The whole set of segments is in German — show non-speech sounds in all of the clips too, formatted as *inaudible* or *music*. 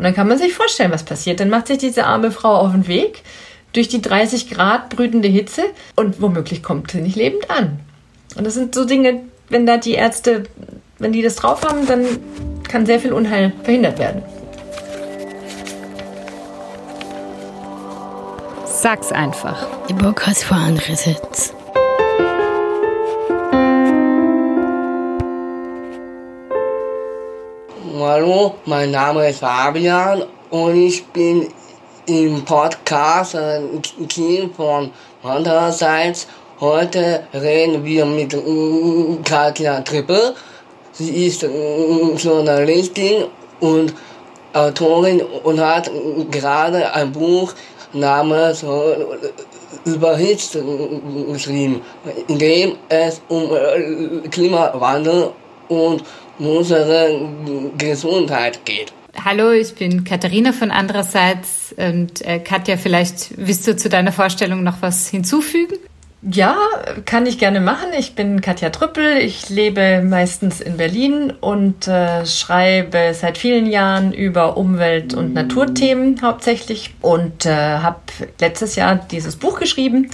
Und dann kann man sich vorstellen, was passiert. Dann macht sich diese arme Frau auf den Weg durch die 30 Grad brütende Hitze und womöglich kommt sie nicht lebend an. Und das sind so Dinge, wenn da die Ärzte, wenn die das drauf haben, dann kann sehr viel Unheil verhindert werden. Sag's einfach. Der Bock hat für Hallo, mein Name ist Fabian und ich bin im Podcast Team von andererseits. Heute reden wir mit Katja Trippel. Sie ist Journalistin und Autorin und hat gerade ein Buch namens Überhitzt geschrieben, in dem es um Klimawandel und unsere Gesundheit geht. Hallo, ich bin Katharina von andererseits und äh, Katja, vielleicht willst du zu deiner Vorstellung noch was hinzufügen? Ja, kann ich gerne machen. Ich bin Katja Trüppel. Ich lebe meistens in Berlin und äh, schreibe seit vielen Jahren über Umwelt- und Naturthemen hauptsächlich und äh, habe letztes Jahr dieses Buch geschrieben.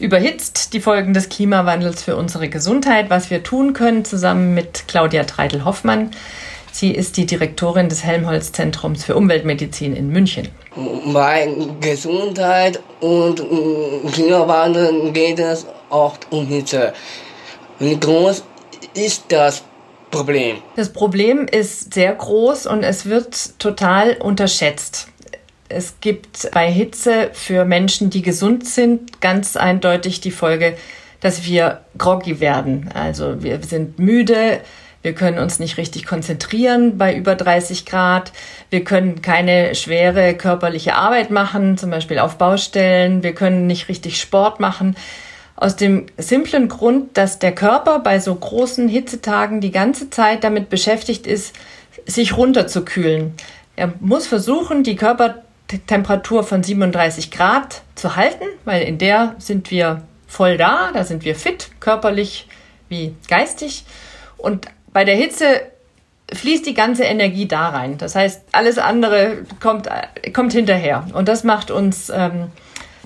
Überhitzt die Folgen des Klimawandels für unsere Gesundheit, was wir tun können, zusammen mit Claudia Treidel-Hoffmann. Sie ist die Direktorin des Helmholtz-Zentrums für Umweltmedizin in München. Bei Gesundheit und Klimawandel geht es oft um Hitze. Wie groß ist das Problem? Das Problem ist sehr groß und es wird total unterschätzt. Es gibt bei Hitze für Menschen, die gesund sind, ganz eindeutig die Folge, dass wir groggy werden. Also wir sind müde, wir können uns nicht richtig konzentrieren bei über 30 Grad. Wir können keine schwere körperliche Arbeit machen, zum Beispiel auf Baustellen. Wir können nicht richtig Sport machen. Aus dem simplen Grund, dass der Körper bei so großen Hitzetagen die ganze Zeit damit beschäftigt ist, sich runterzukühlen. Er muss versuchen, die Körpertemperatur von 37 Grad zu halten, weil in der sind wir voll da, da sind wir fit, körperlich wie geistig. Und bei der Hitze fließt die ganze Energie da rein. Das heißt, alles andere kommt, kommt hinterher. Und das macht uns, ähm,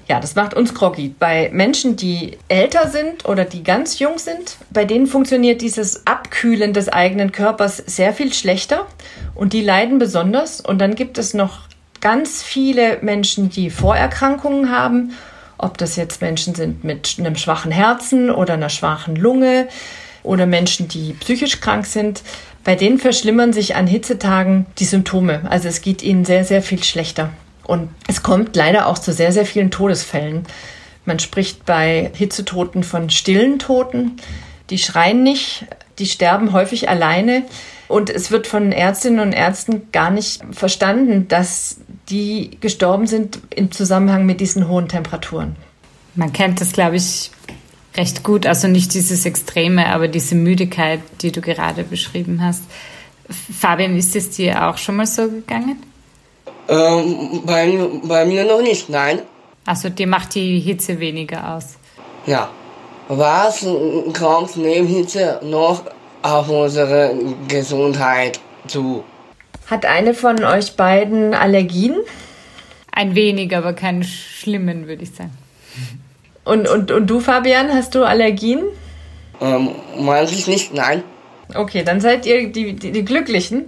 ja, das macht uns groggy. Bei Menschen, die älter sind oder die ganz jung sind, bei denen funktioniert dieses Abkühlen des eigenen Körpers sehr viel schlechter und die leiden besonders. Und dann gibt es noch ganz viele Menschen, die Vorerkrankungen haben, ob das jetzt Menschen sind mit einem schwachen Herzen oder einer schwachen Lunge oder Menschen, die psychisch krank sind, bei denen verschlimmern sich an Hitzetagen die Symptome. Also es geht ihnen sehr, sehr viel schlechter. Und es kommt leider auch zu sehr, sehr vielen Todesfällen. Man spricht bei Hitzetoten von stillen Toten. Die schreien nicht, die sterben häufig alleine. Und es wird von Ärztinnen und Ärzten gar nicht verstanden, dass die gestorben sind im Zusammenhang mit diesen hohen Temperaturen. Man kennt das, glaube ich, recht gut. Also nicht dieses Extreme, aber diese Müdigkeit, die du gerade beschrieben hast. Fabian, ist es dir auch schon mal so gegangen? Ähm, bei, bei mir noch nicht, nein. Also dir macht die Hitze weniger aus? Ja. Was kommt neben Hitze noch auf unsere Gesundheit zu? Hat eine von euch beiden Allergien? Ein wenig, aber keine schlimmen, würde ich sagen. Und, und, und du, Fabian, hast du Allergien? Ähm, meistens nicht, nein. Okay, dann seid ihr die, die, die Glücklichen,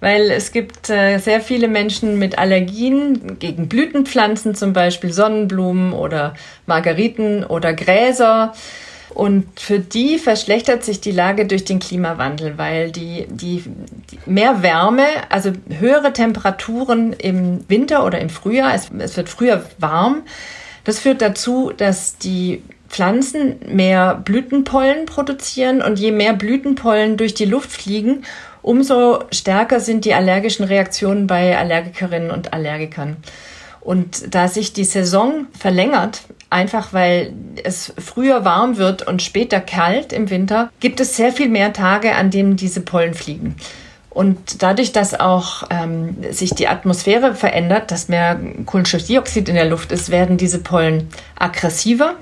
weil es gibt äh, sehr viele Menschen mit Allergien gegen Blütenpflanzen, zum Beispiel Sonnenblumen oder Margeriten oder Gräser. Und für die verschlechtert sich die Lage durch den Klimawandel, weil die, die, die mehr Wärme, also höhere Temperaturen im Winter oder im Frühjahr, es, es wird früher warm, das führt dazu, dass die Pflanzen mehr Blütenpollen produzieren und je mehr Blütenpollen durch die Luft fliegen, umso stärker sind die allergischen Reaktionen bei Allergikerinnen und Allergikern. Und da sich die Saison verlängert, einfach weil es früher warm wird und später kalt im Winter, gibt es sehr viel mehr Tage, an denen diese Pollen fliegen. Und dadurch, dass auch ähm, sich die Atmosphäre verändert, dass mehr Kohlenstoffdioxid in der Luft ist, werden diese Pollen aggressiver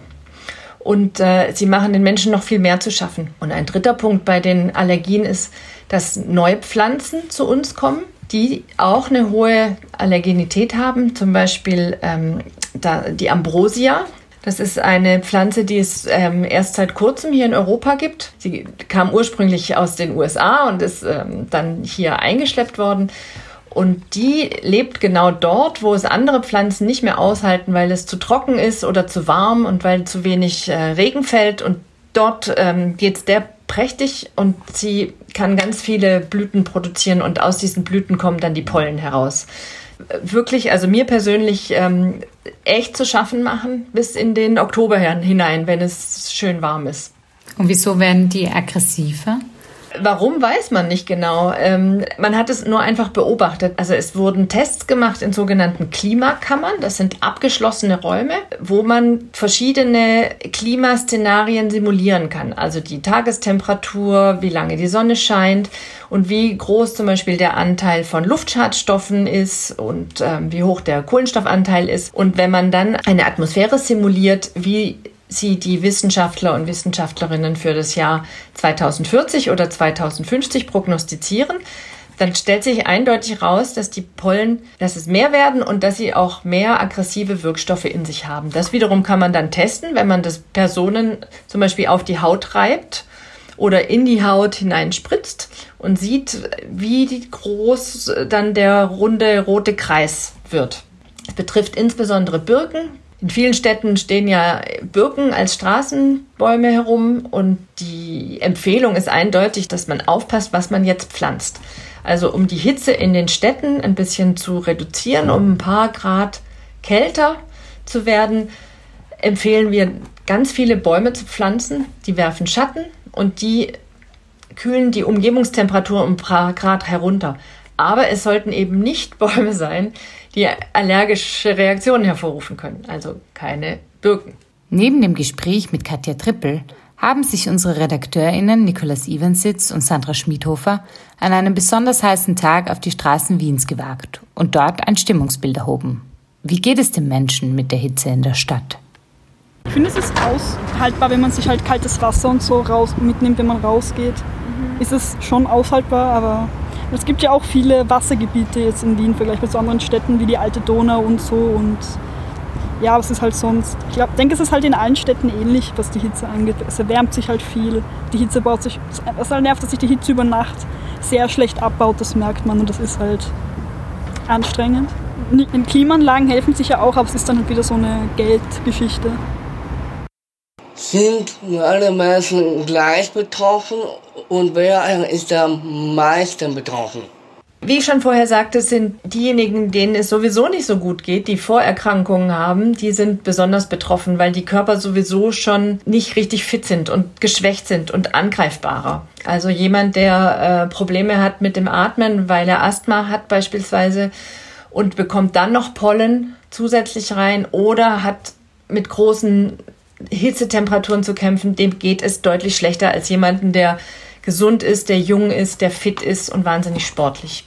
und äh, sie machen den Menschen noch viel mehr zu schaffen. Und ein dritter Punkt bei den Allergien ist, dass neue Pflanzen zu uns kommen, die auch eine hohe Allergenität haben, zum Beispiel ähm, die Ambrosia. Das ist eine Pflanze, die es ähm, erst seit kurzem hier in Europa gibt. Sie kam ursprünglich aus den USA und ist ähm, dann hier eingeschleppt worden. Und die lebt genau dort, wo es andere Pflanzen nicht mehr aushalten, weil es zu trocken ist oder zu warm und weil zu wenig äh, Regen fällt. Und dort ähm, geht es der prächtig und sie kann ganz viele Blüten produzieren und aus diesen Blüten kommen dann die Pollen heraus. Wirklich, also mir persönlich ähm, echt zu schaffen machen bis in den Oktober hinein, wenn es schön warm ist. Und wieso werden die aggressiver? Warum weiß man nicht genau. Ähm, man hat es nur einfach beobachtet. Also es wurden Tests gemacht in sogenannten Klimakammern. Das sind abgeschlossene Räume, wo man verschiedene Klimaszenarien simulieren kann. Also die Tagestemperatur, wie lange die Sonne scheint und wie groß zum Beispiel der Anteil von Luftschadstoffen ist und ähm, wie hoch der Kohlenstoffanteil ist. Und wenn man dann eine Atmosphäre simuliert, wie sie die Wissenschaftler und Wissenschaftlerinnen für das Jahr 2040 oder 2050 prognostizieren, dann stellt sich eindeutig raus, dass die Pollen, dass es mehr werden und dass sie auch mehr aggressive Wirkstoffe in sich haben. Das wiederum kann man dann testen, wenn man das Personen zum Beispiel auf die Haut reibt oder in die Haut hineinspritzt und sieht, wie groß dann der runde rote Kreis wird. Es betrifft insbesondere Birken, in vielen Städten stehen ja Birken als Straßenbäume herum und die Empfehlung ist eindeutig, dass man aufpasst, was man jetzt pflanzt. Also um die Hitze in den Städten ein bisschen zu reduzieren, um ein paar Grad kälter zu werden, empfehlen wir ganz viele Bäume zu pflanzen. Die werfen Schatten und die kühlen die Umgebungstemperatur um ein paar Grad herunter. Aber es sollten eben nicht *laughs* Bäume sein, die allergische Reaktionen hervorrufen können, also keine Birken. Neben dem Gespräch mit Katja Trippel haben sich unsere RedakteurInnen Nikolaus Ivansitz und Sandra Schmidhofer an einem besonders heißen Tag auf die Straßen Wiens gewagt und dort ein Stimmungsbild erhoben. Wie geht es den Menschen mit der Hitze in der Stadt? Ich finde, es ist aushaltbar, wenn man sich halt kaltes Wasser und so raus mitnimmt, wenn man rausgeht. Mhm. Ist es schon aushaltbar, aber es gibt ja auch viele Wassergebiete jetzt in Wien, vergleichbar zu anderen Städten wie die alte Donau und so. Und ja, es ist halt sonst. Ich glaub, denke, es ist halt in allen Städten ähnlich, was die Hitze angeht. Es erwärmt sich halt viel. Die Hitze baut sich. Es halt nervt, dass sich die Hitze über Nacht sehr schlecht abbaut, das merkt man und das ist halt anstrengend. In Klimaanlagen helfen sich ja auch, aber es ist dann halt wieder so eine Geldgeschichte. Sind alle Menschen gleich betroffen und wer ist am meisten betroffen? Wie ich schon vorher sagte, sind diejenigen, denen es sowieso nicht so gut geht, die Vorerkrankungen haben, die sind besonders betroffen, weil die Körper sowieso schon nicht richtig fit sind und geschwächt sind und angreifbarer. Also jemand, der äh, Probleme hat mit dem Atmen, weil er Asthma hat beispielsweise und bekommt dann noch Pollen zusätzlich rein oder hat mit großen Hitzetemperaturen zu kämpfen, dem geht es deutlich schlechter als jemanden, der gesund ist, der jung ist, der fit ist und wahnsinnig sportlich.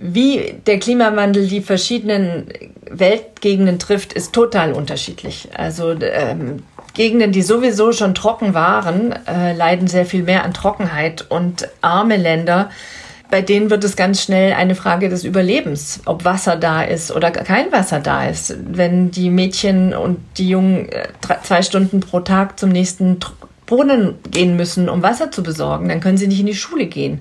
Wie der Klimawandel die verschiedenen Weltgegenden trifft, ist total unterschiedlich. Also ähm, Gegenden, die sowieso schon trocken waren, äh, leiden sehr viel mehr an Trockenheit und arme Länder bei denen wird es ganz schnell eine Frage des Überlebens, ob Wasser da ist oder kein Wasser da ist. Wenn die Mädchen und die Jungen äh, zwei Stunden pro Tag zum nächsten Brunnen gehen müssen, um Wasser zu besorgen, dann können sie nicht in die Schule gehen.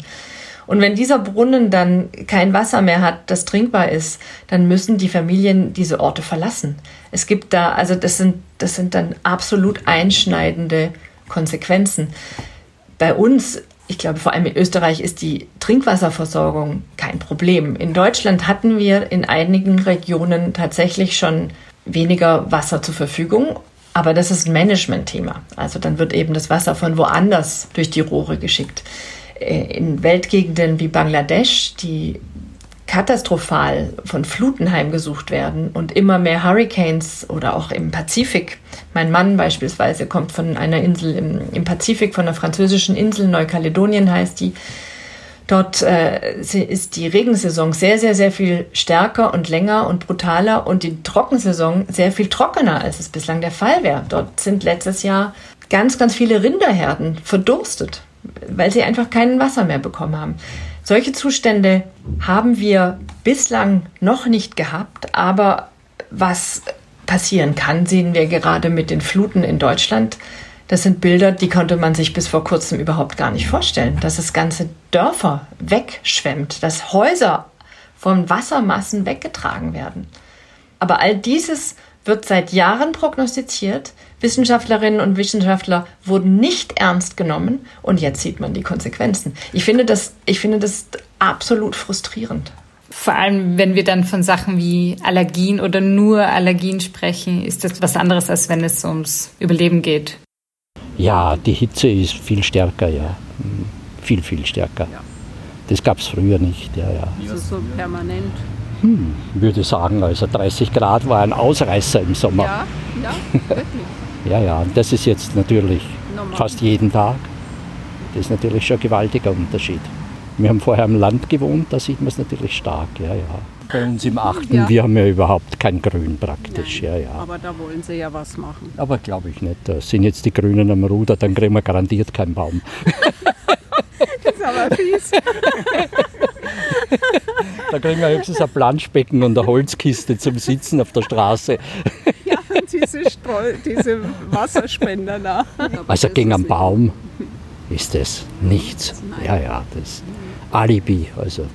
Und wenn dieser Brunnen dann kein Wasser mehr hat, das trinkbar ist, dann müssen die Familien diese Orte verlassen. Es gibt da, also das sind, das sind dann absolut einschneidende Konsequenzen. Bei uns ich glaube, vor allem in Österreich ist die Trinkwasserversorgung kein Problem. In Deutschland hatten wir in einigen Regionen tatsächlich schon weniger Wasser zur Verfügung. Aber das ist ein Management-Thema. Also dann wird eben das Wasser von woanders durch die Rohre geschickt. Äh, in Weltgegenden wie Bangladesch, die katastrophal von Fluten heimgesucht werden und immer mehr Hurricanes oder auch im Pazifik. Mein Mann beispielsweise kommt von einer Insel im, im Pazifik, von einer französischen Insel, Neukaledonien heißt die. Dort äh, ist die Regensaison sehr, sehr, sehr viel stärker und länger und brutaler und die Trockensaison sehr viel trockener, als es bislang der Fall wäre. Dort sind letztes Jahr ganz, ganz viele Rinderherden verdurstet weil sie einfach kein Wasser mehr bekommen haben. Solche Zustände haben wir bislang noch nicht gehabt, aber was passieren kann, sehen wir gerade mit den Fluten in Deutschland. Das sind Bilder, die konnte man sich bis vor kurzem überhaupt gar nicht vorstellen, dass es ganze Dörfer wegschwemmt, dass Häuser von Wassermassen weggetragen werden. Aber all dieses wird seit Jahren prognostiziert. Wissenschaftlerinnen und Wissenschaftler wurden nicht ernst genommen und jetzt sieht man die Konsequenzen. Ich finde das, ich finde das absolut frustrierend. Vor allem, wenn wir dann von Sachen wie Allergien oder nur Allergien sprechen, ist das was anderes, als wenn es ums Überleben geht. Ja, die Hitze ist viel stärker, ja. Viel, viel stärker. Das gab es früher nicht, ja, ja. Also so permanent. Hm, würde sagen, also 30 Grad war ein Ausreißer im Sommer. Ja, ja, wirklich. *laughs* ja, ja, und das ist jetzt natürlich Normal. fast jeden Tag. Das ist natürlich schon ein gewaltiger Unterschied. Wir haben vorher im Land gewohnt, da sieht man es natürlich stark, ja, ja. Bei uns im Achten, Ja. wir haben ja überhaupt kein Grün praktisch, ja, ja. Aber da wollen sie ja was machen. Aber glaube ich nicht. Da sind jetzt die Grünen am Ruder, dann kriegen wir garantiert keinen Baum. *laughs* Das ist aber fies. *laughs* *laughs* Da kriegen wir höchstens ein Planschbecken und eine Holzkiste zum Sitzen auf der Straße. Ja, und diese, Streu diese Wasserspender da. Also gegen einen Baum ist das nichts. Ja, ja, das Alibi. Also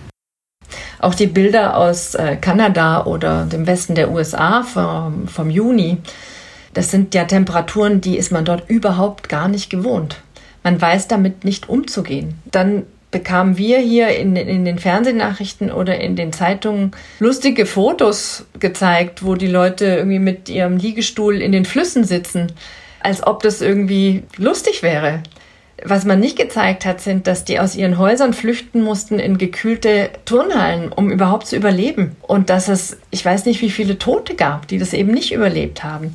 Auch die Bilder aus äh, Kanada oder dem Westen der USA vom, vom Juni, das sind ja Temperaturen, die ist man dort überhaupt gar nicht gewohnt. Man weiß damit nicht umzugehen. Dann bekamen wir hier in, in den Fernsehnachrichten oder in den Zeitungen lustige Fotos gezeigt, wo die Leute irgendwie mit ihrem Liegestuhl in den Flüssen sitzen, als ob das irgendwie lustig wäre. Was man nicht gezeigt hat, sind, dass die aus ihren Häusern flüchten mussten in gekühlte Turnhallen, um überhaupt zu überleben. Und dass es, ich weiß nicht, wie viele Tote gab, die das eben nicht überlebt haben.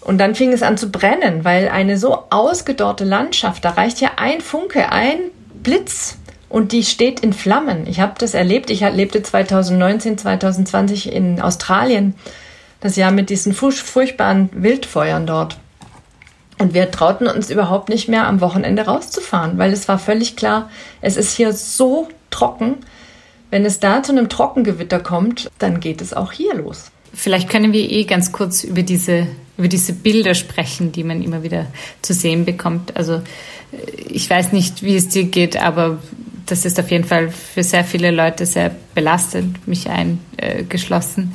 Und dann fing es an zu brennen, weil eine so ausgedorrte Landschaft, da reicht ja ein Funke, ein Blitz und die steht in Flammen. Ich habe das erlebt. Ich lebte 2019, 2020 in Australien, das Jahr mit diesen furch- furchtbaren Wildfeuern dort. Und wir trauten uns überhaupt nicht mehr am Wochenende rauszufahren, weil es war völlig klar, es ist hier so trocken. Wenn es da zu einem Trockengewitter kommt, dann geht es auch hier los. Vielleicht können wir eh ganz kurz über diese, über diese Bilder sprechen, die man immer wieder zu sehen bekommt. Also äh, ich weiß nicht, wie es dir geht, aber das ist auf jeden Fall für sehr viele Leute sehr belastend, mich eingeschlossen.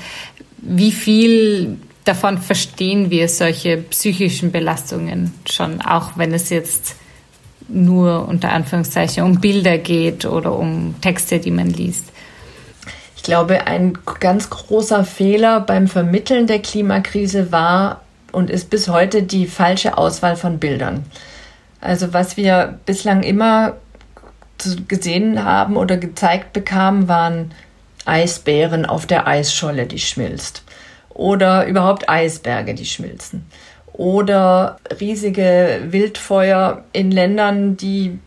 Wie viel davon verstehen wir solche psychischen Belastungen schon, auch wenn es jetzt nur unter Anführungszeichen um Bilder geht oder um Texte, die man liest? Ich glaube, ein ganz großer Fehler beim Vermitteln der Klimakrise war und ist bis heute die falsche Auswahl von Bildern. Also was wir bislang immer gesehen haben oder gezeigt bekamen, waren Eisbären auf der Eisscholle, die schmilzt. Oder überhaupt Eisberge, die schmilzen. Oder riesige Wildfeuer in Ländern, die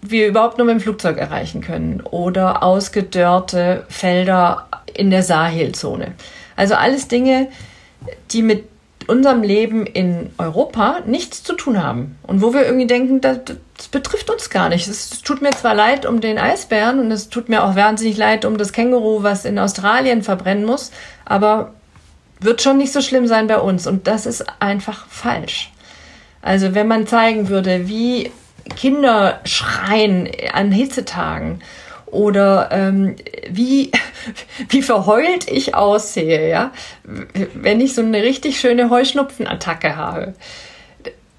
wir überhaupt nur mit dem Flugzeug erreichen können. Oder ausgedörrte Felder in der Sahelzone. Also alles Dinge, die mit unserem Leben in Europa nichts zu tun haben. Und wo wir irgendwie denken, das, das betrifft uns gar nicht. Es tut mir zwar leid um den Eisbären und es tut mir auch wahnsinnig leid um das Känguru, was in Australien verbrennen muss, aber wird schon nicht so schlimm sein bei uns. Und das ist einfach falsch. Also wenn man zeigen würde, wie Kinder schreien an Hitzetagen oder ähm, wie, *laughs* wie verheult ich aussehe, ja, wenn ich so eine richtig schöne Heuschnupfenattacke habe,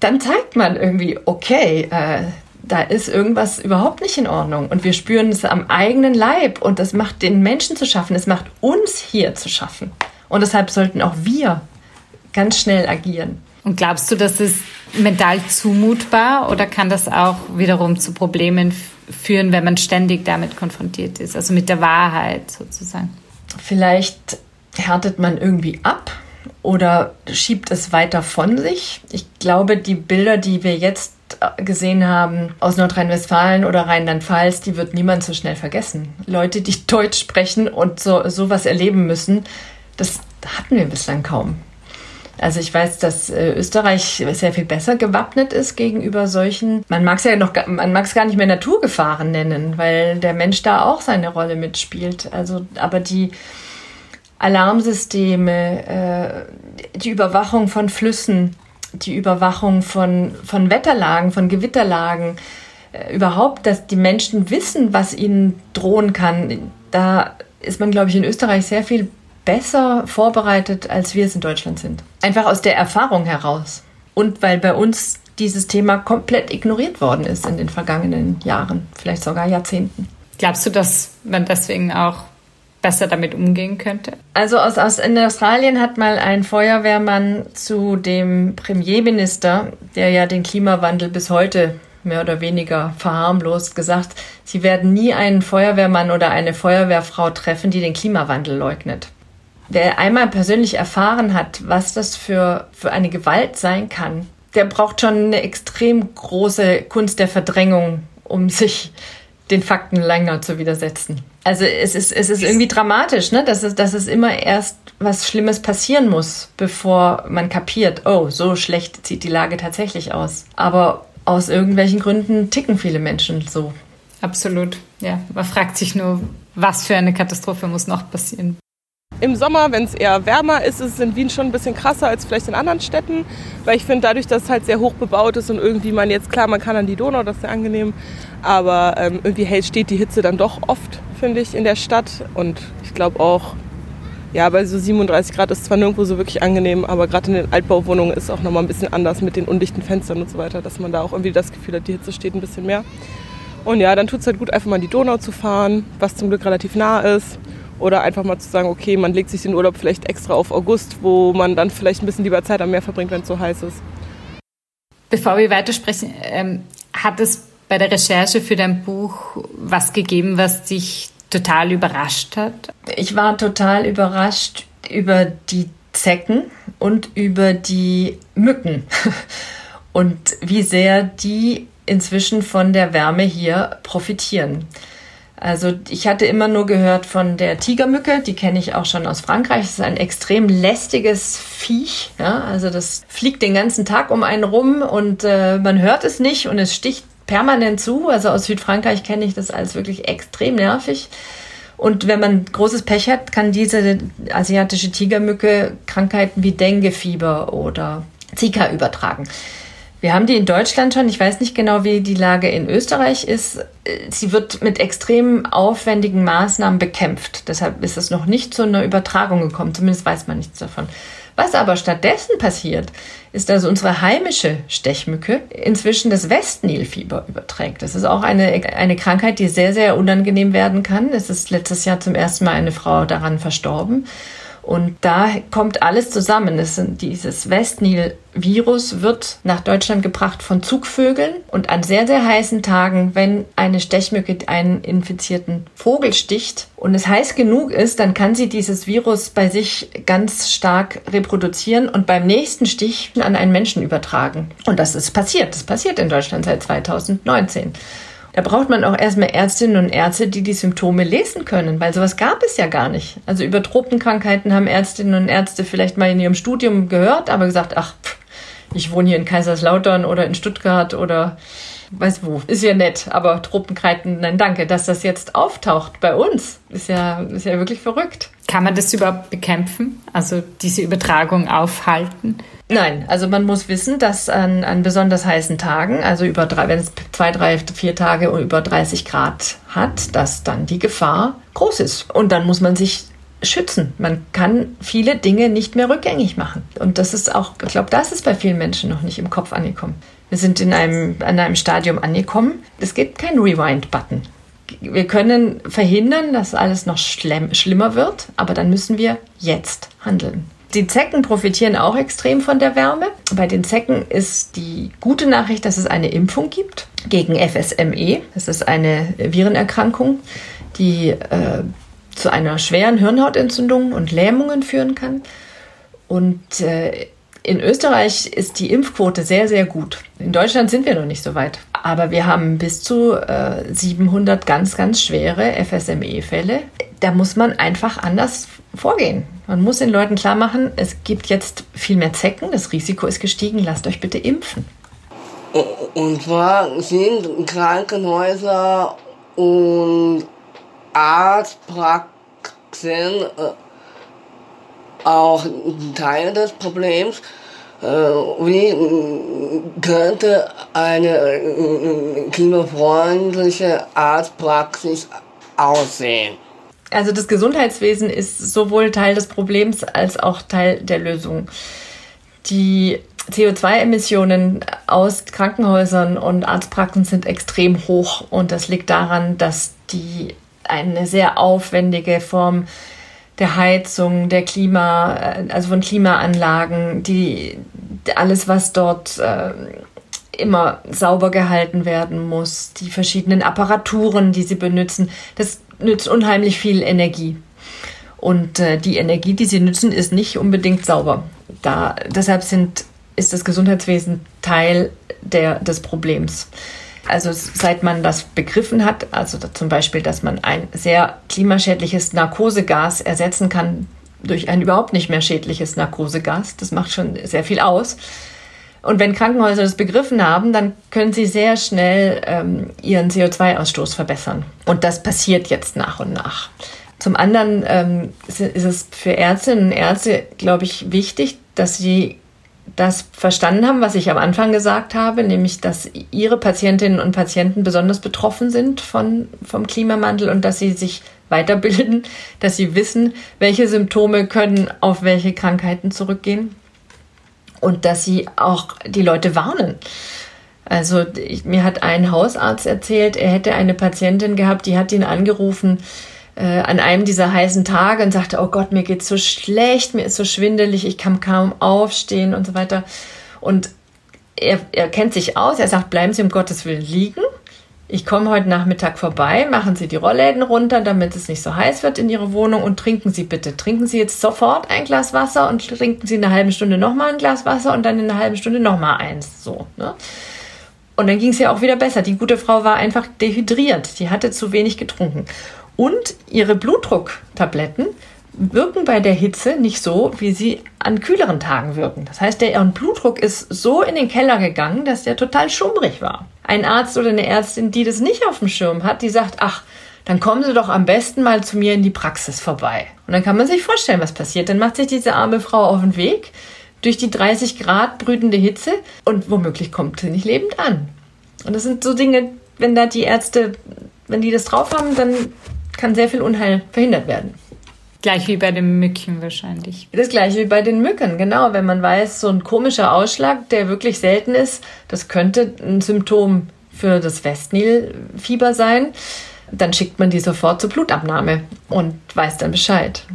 dann zeigt man irgendwie, okay, äh, da ist irgendwas überhaupt nicht in Ordnung. Und wir spüren es am eigenen Leib. Und das macht den Menschen zu schaffen, es macht uns hier zu schaffen. Und deshalb sollten auch wir ganz schnell agieren. Und glaubst du, das ist mental zumutbar? Oder kann das auch wiederum zu Problemen führen, wenn man ständig damit konfrontiert ist, also mit der Wahrheit sozusagen? Vielleicht härtet man irgendwie ab oder schiebt es weiter von sich. Ich glaube, die Bilder, die wir jetzt äh, gesehen haben aus Nordrhein-Westfalen oder Rheinland-Pfalz, die wird niemand so schnell vergessen. Leute, die *laughs* Deutsch sprechen und so sowas erleben müssen, das hatten wir bislang kaum. Also ich weiß, dass äh, Österreich sehr viel besser gewappnet ist gegenüber solchen, man mag es ja noch, man mag es gar nicht mehr Naturgefahren nennen, weil der Mensch da auch seine Rolle mitspielt. Also, aber die Alarmsysteme, äh, die Überwachung von Flüssen, die Überwachung von, von Wetterlagen, von Gewitterlagen, äh, überhaupt, dass die Menschen wissen, was ihnen drohen kann, da ist man, glaube ich, in Österreich sehr viel besser vorbereitet, als wir es in Deutschland sind. Einfach aus der Erfahrung heraus. Und weil bei uns dieses Thema komplett ignoriert worden ist in den vergangenen Jahren, vielleicht sogar Jahrzehnten. Glaubst du, dass man deswegen auch besser damit umgehen könnte? Also aus, aus in Australien hat mal ein Feuerwehrmann zu dem Premierminister, der ja den Klimawandel bis heute mehr oder weniger verharmlost gesagt, sie werden nie einen Feuerwehrmann oder eine Feuerwehrfrau treffen, die den Klimawandel leugnet. Wer einmal persönlich erfahren hat, was das für, für eine Gewalt sein kann, der braucht schon eine extrem große Kunst der Verdrängung, um sich den Fakten länger zu widersetzen. Also es ist, es ist irgendwie dramatisch, ne? dass, es, dass es immer erst was Schlimmes passieren muss, bevor man kapiert, oh, so schlecht sieht die Lage tatsächlich aus. Aber aus irgendwelchen Gründen ticken viele Menschen so. Absolut, ja. Man fragt sich nur, was für eine Katastrophe muss noch passieren. Im Sommer, wenn es eher wärmer ist, ist es in Wien schon ein bisschen krasser als vielleicht in anderen Städten, weil ich finde, dadurch, dass es halt sehr hoch bebaut ist und irgendwie man jetzt, klar, man kann an die Donau, das ist sehr angenehm, aber ähm, irgendwie hält, steht die Hitze dann doch oft, finde ich, in der Stadt. Und ich glaube auch, ja, bei so 37 Grad ist zwar nirgendwo so wirklich angenehm, aber gerade in den Altbauwohnungen ist es auch nochmal ein bisschen anders mit den undichten Fenstern und so weiter, dass man da auch irgendwie das Gefühl hat, die Hitze steht ein bisschen mehr. Und ja, dann tut es halt gut, einfach mal in die Donau zu fahren, was zum Glück relativ nah ist oder einfach mal zu sagen, okay, man legt sich den Urlaub vielleicht extra auf August, wo man dann vielleicht ein bisschen lieber Zeit am Meer verbringt, wenn es so heiß ist. Bevor wir weitersprechen, ähm, hat es bei der Recherche für dein Buch was gegeben, was dich total überrascht hat? Ich war total überrascht über die Zecken und über die Mücken *laughs* und wie sehr die inzwischen von der Wärme hier profitieren. Also ich hatte immer nur gehört von der Tigermücke, die kenne ich auch schon aus Frankreich. Das ist ein extrem lästiges Viech. Ja? Also das fliegt den ganzen Tag um einen rum und äh, man hört es nicht und es sticht permanent zu. Also aus Südfrankreich kenne ich das als wirklich extrem nervig. Und wenn man großes Pech hat, kann diese asiatische Tigermücke Krankheiten wie Denguefieber oder Zika übertragen. Wir haben die in Deutschland schon. Ich weiß nicht genau, wie die Lage in Österreich ist. Sie wird mit extrem aufwendigen Maßnahmen bekämpft. Deshalb ist es noch nicht zu einer Übertragung gekommen. Zumindest weiß man nichts davon. Was aber stattdessen passiert, ist, dass unsere heimische Stechmücke inzwischen das Westnilfieber überträgt. Das ist auch eine, eine Krankheit, die sehr, sehr unangenehm werden kann. Es ist letztes Jahr zum ersten Mal eine Frau daran verstorben. Und da kommt alles zusammen. Es sind dieses Westnil-Virus wird nach Deutschland gebracht von Zugvögeln und an sehr, sehr heißen Tagen, wenn eine Stechmücke einen infizierten Vogel sticht und es heiß genug ist, dann kann sie dieses Virus bei sich ganz stark reproduzieren und beim nächsten Stich an einen Menschen übertragen. Und das ist passiert. Das passiert in Deutschland seit 2019. Da braucht man auch erstmal Ärztinnen und Ärzte, die die Symptome lesen können, weil sowas gab es ja gar nicht. Also über Tropenkrankheiten haben Ärztinnen und Ärzte vielleicht mal in ihrem Studium gehört, aber gesagt, ach, ich wohne hier in Kaiserslautern oder in Stuttgart oder weiß wo. Ist ja nett, aber Tropenkrankheiten, nein, danke, dass das jetzt auftaucht bei uns, ist ja, ist ja wirklich verrückt. Kann man das überhaupt bekämpfen? Also diese Übertragung aufhalten? Nein, also man muss wissen, dass an, an besonders heißen Tagen, also über drei, wenn es zwei, drei, vier Tage über 30 Grad hat, dass dann die Gefahr groß ist. Und dann muss man sich schützen. Man kann viele Dinge nicht mehr rückgängig machen. Und das ist auch, ich glaube, das ist bei vielen Menschen noch nicht im Kopf angekommen. Wir sind in einem, an einem Stadium angekommen. Es gibt keinen Rewind-Button. Wir können verhindern, dass alles noch schlimm, schlimmer wird, aber dann müssen wir jetzt handeln. Die Zecken profitieren auch extrem von der Wärme. Bei den Zecken ist die gute Nachricht, dass es eine Impfung gibt gegen FSME. Das ist eine Virenerkrankung, die äh, zu einer schweren Hirnhautentzündung und Lähmungen führen kann. Und äh, in Österreich ist die Impfquote sehr, sehr gut. In Deutschland sind wir noch nicht so weit. Aber wir haben bis zu äh, 700 ganz, ganz schwere FSME-Fälle. Da muss man einfach anders vorgehen. Man muss den Leuten klar machen, es gibt jetzt viel mehr Zecken, das Risiko ist gestiegen, lasst euch bitte impfen. Und zwar sind Krankenhäuser und Arztpraxen auch Teil des Problems. Äh, wie könnte eine äh, klimafreundliche Arztpraxis aussehen? Also das Gesundheitswesen ist sowohl Teil des Problems als auch Teil der Lösung. Die CO2-Emissionen aus Krankenhäusern und Arztpraxen sind extrem hoch und das liegt daran, dass die eine sehr aufwendige Form der Heizung, der Klima, äh, also von Klimaanlagen, die alles, was dort äh, immer sauber gehalten werden muss, die verschiedenen Apparaturen, die sie benutzen, das nützt unheimlich viel Energie. Und äh, die Energie, die sie nützen, ist nicht unbedingt sauber. Da, deshalb sind, ist das Gesundheitswesen Teil der, des Problems. Also seit man das begriffen hat, also zum Beispiel, dass man ein sehr klimaschädliches Narkosegas ersetzen kann durch ein überhaupt nicht mehr schädliches Narkosegas, das macht schon sehr viel aus. Und wenn Krankenhäuser das begriffen haben, dann können sie sehr schnell ähm, ihren CO2-Ausstoß verbessern. Und das passiert jetzt nach und nach. Zum anderen ähm, ist es für Ärztinnen und Ärzte, glaube ich, wichtig, dass sie das verstanden haben, was ich am Anfang gesagt habe, nämlich, dass ihre Patientinnen und Patienten besonders betroffen sind von, vom Klimawandel und dass sie sich weiterbilden, *laughs* dass sie wissen, welche Symptome können auf welche Krankheiten zurückgehen und dass sie auch die Leute warnen. Also ich, mir hat ein Hausarzt erzählt, er hätte eine Patientin gehabt, die hat ihn angerufen äh, an einem dieser heißen Tage und sagte, oh Gott, mir geht's so schlecht, mir ist so schwindelig, ich kann kaum aufstehen und so weiter. Und er, er kennt sich aus, er sagt, bleiben Sie um Gottes Willen liegen. Ich komme heute Nachmittag vorbei, machen Sie die Rollläden runter, damit es nicht so heiß wird in Ihre Wohnung und trinken Sie bitte. Trinken Sie jetzt sofort ein Glas Wasser und trinken Sie in einer halben Stunde nochmal ein Glas Wasser und dann in einer halben Stunde nochmal eins. So, ne? Und dann ging es ja auch wieder besser. Die gute Frau war einfach dehydriert. Die hatte zu wenig getrunken. Und ihre Blutdrucktabletten wirken bei der Hitze nicht so, wie sie an kühleren Tagen wirken. Das heißt, der Blutdruck ist so in den Keller gegangen, dass der total schummrig war. Ein Arzt oder eine Ärztin, die das nicht auf dem Schirm hat, die sagt, ach, dann kommen Sie doch am besten mal zu mir in die Praxis vorbei. Und dann kann man sich vorstellen, was passiert. Dann macht sich diese arme Frau auf den Weg durch die 30 Grad brütende Hitze und womöglich kommt sie nicht lebend an. Und das sind so Dinge, wenn da die Ärzte, wenn die das drauf haben, dann kann sehr viel Unheil verhindert werden. Gleich wie bei den Mücken wahrscheinlich. Das gleiche wie bei den Mücken, genau. Wenn man weiß, so ein komischer Ausschlag, der wirklich selten ist, das könnte ein Symptom für das Westnilfieber sein, dann schickt man die sofort zur Blutabnahme und weiß dann Bescheid.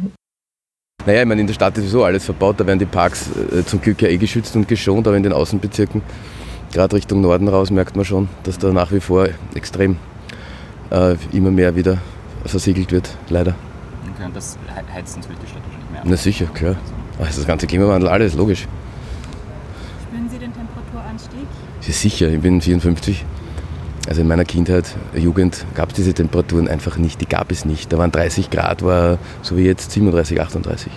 Naja, ich meine, in der Stadt ist sowieso alles verbaut, da werden die Parks äh, zum Glück ja eh geschützt und geschont, aber in den Außenbezirken, gerade Richtung Norden raus, merkt man schon, dass da nach wie vor extrem äh, immer mehr wieder versiegelt wird, leider. Okay, und das heizt uns die Stadt wahrscheinlich mehr? Na sicher, klar. Ach, das ganze Klimawandel, alles, logisch. Spüren Sie den Temperaturanstieg? Ja, sicher, ich bin 54. Also in meiner Kindheit, Jugend gab es diese Temperaturen einfach nicht, die gab es nicht. Da waren 30 Grad, war so wie jetzt 37, 38.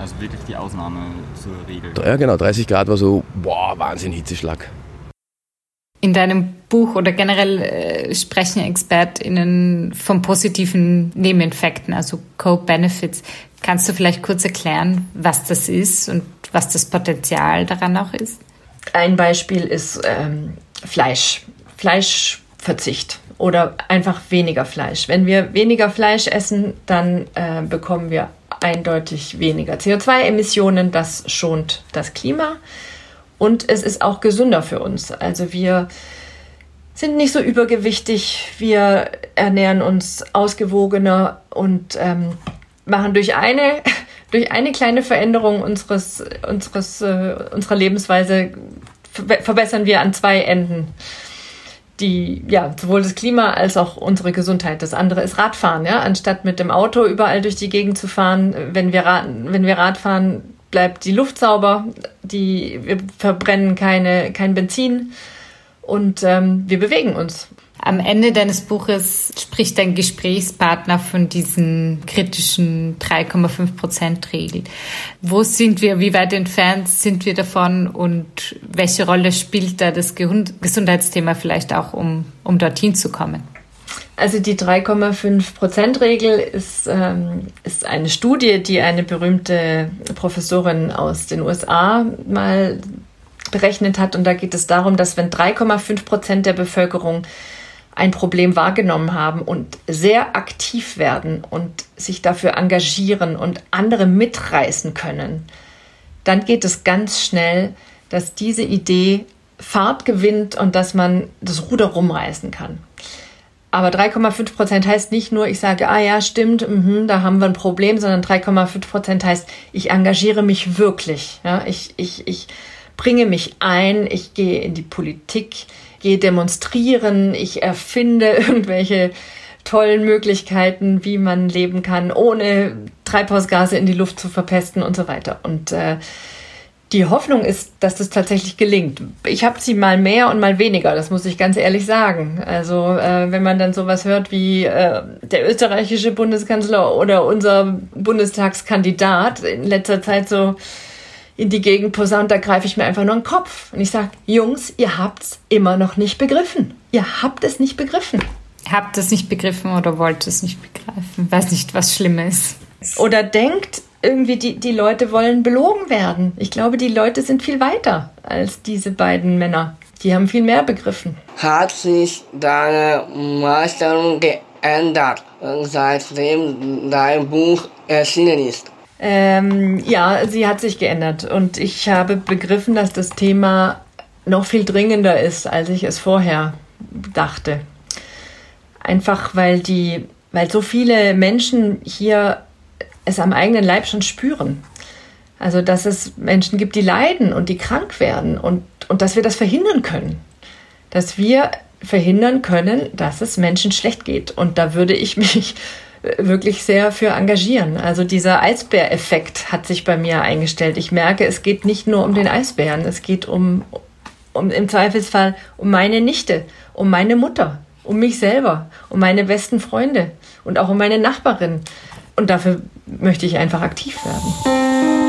Also wirklich die Ausnahme zur Regel? Ja genau, 30 Grad war so, wow, Wahnsinn, Hitzeschlag. In deinem Buch oder generell äh, sprechen ExpertInnen von positiven Nebeneffekten, also Co-Benefits. Kannst du vielleicht kurz erklären, was das ist und was das Potenzial daran auch ist? Ein Beispiel ist ähm, Fleisch, Fleischverzicht oder einfach weniger Fleisch. Wenn wir weniger Fleisch essen, dann äh, bekommen wir eindeutig weniger CO2-Emissionen. Das schont das Klima. Und es ist auch gesünder für uns. Also wir sind nicht so übergewichtig, wir ernähren uns ausgewogener und ähm, machen durch eine, *laughs* durch eine kleine Veränderung unseres, unseres, äh, unserer Lebensweise verbessern wir an zwei Enden die, ja, sowohl das Klima als auch unsere Gesundheit. Das andere ist Radfahren, ja. Anstatt mit dem Auto überall durch die Gegend zu fahren, wenn wir, wenn wir Radfahren, bleibt die Luft sauber, die, wir verbrennen keine, kein Benzin und ähm, wir bewegen uns. Am Ende deines Buches spricht dein Gesprächspartner von diesen kritischen 3,5 Prozent Regel. Wo sind wir? Wie weit entfernt sind wir davon? Und welche Rolle spielt da das Gesundheitsthema vielleicht auch, um, um dorthin zu kommen? Also die 3,5 Prozent Regel ist, ähm, ist eine Studie, die eine berühmte Professorin aus den USA mal berechnet hat. Und da geht es darum, dass wenn 3,5 Prozent der Bevölkerung ein Problem wahrgenommen haben und sehr aktiv werden und sich dafür engagieren und andere mitreißen können, dann geht es ganz schnell, dass diese Idee Fahrt gewinnt und dass man das Ruder rumreißen kann. Aber 3,5 Prozent heißt nicht nur, ich sage, ah ja, stimmt, mh, da haben wir ein Problem, sondern 3,5 Prozent heißt, ich engagiere mich wirklich. Ja, ich, ich, ich bringe mich ein, ich gehe in die Politik, gehe demonstrieren, ich erfinde *laughs* irgendwelche tollen Möglichkeiten, wie man leben kann, ohne Treibhausgase in die Luft zu verpesten und so weiter. Und äh, die Hoffnung ist, dass das tatsächlich gelingt. Ich habe sie mal mehr und mal weniger, das muss ich ganz ehrlich sagen. Also äh, wenn man dann sowas hört wie äh, der österreichische Bundeskanzler oder unser Bundestagskandidat in letzter Zeit so in die Gegend posaunt, da greife ich mir einfach nur einen Kopf. Und ich sage, Jungs, ihr habt's immer noch nicht begriffen. Ihr habt es nicht begriffen. Habt es nicht begriffen oder wollt es nicht begreifen? Weiß nicht, was schlimm ist. Oder denkt irgendwie, die, die Leute wollen belogen werden. Ich glaube, die Leute sind viel weiter als diese beiden Männer. Die haben viel mehr begriffen. Hat sich deine Meisterung geändert, seitdem dein Buch erschienen ist? Ähm, ja, sie hat sich geändert und ich habe begriffen, dass das Thema noch viel dringender ist, als ich es vorher dachte. Einfach weil die, weil so viele Menschen hier es am eigenen Leib schon spüren. Also, dass es Menschen gibt, die leiden und die krank werden und, und dass wir das verhindern können. Dass wir verhindern können, dass es Menschen schlecht geht. Und da würde ich *laughs* mich wirklich sehr für engagieren. Also dieser Eisbäreffekt hat sich bei mir eingestellt. Ich merke, es geht nicht nur um den Eisbären, es geht um, um im Zweifelsfall um meine Nichte, um meine Mutter, um mich selber, um meine besten Freunde und auch um meine Nachbarin. Und dafür möchte ich einfach aktiv werden.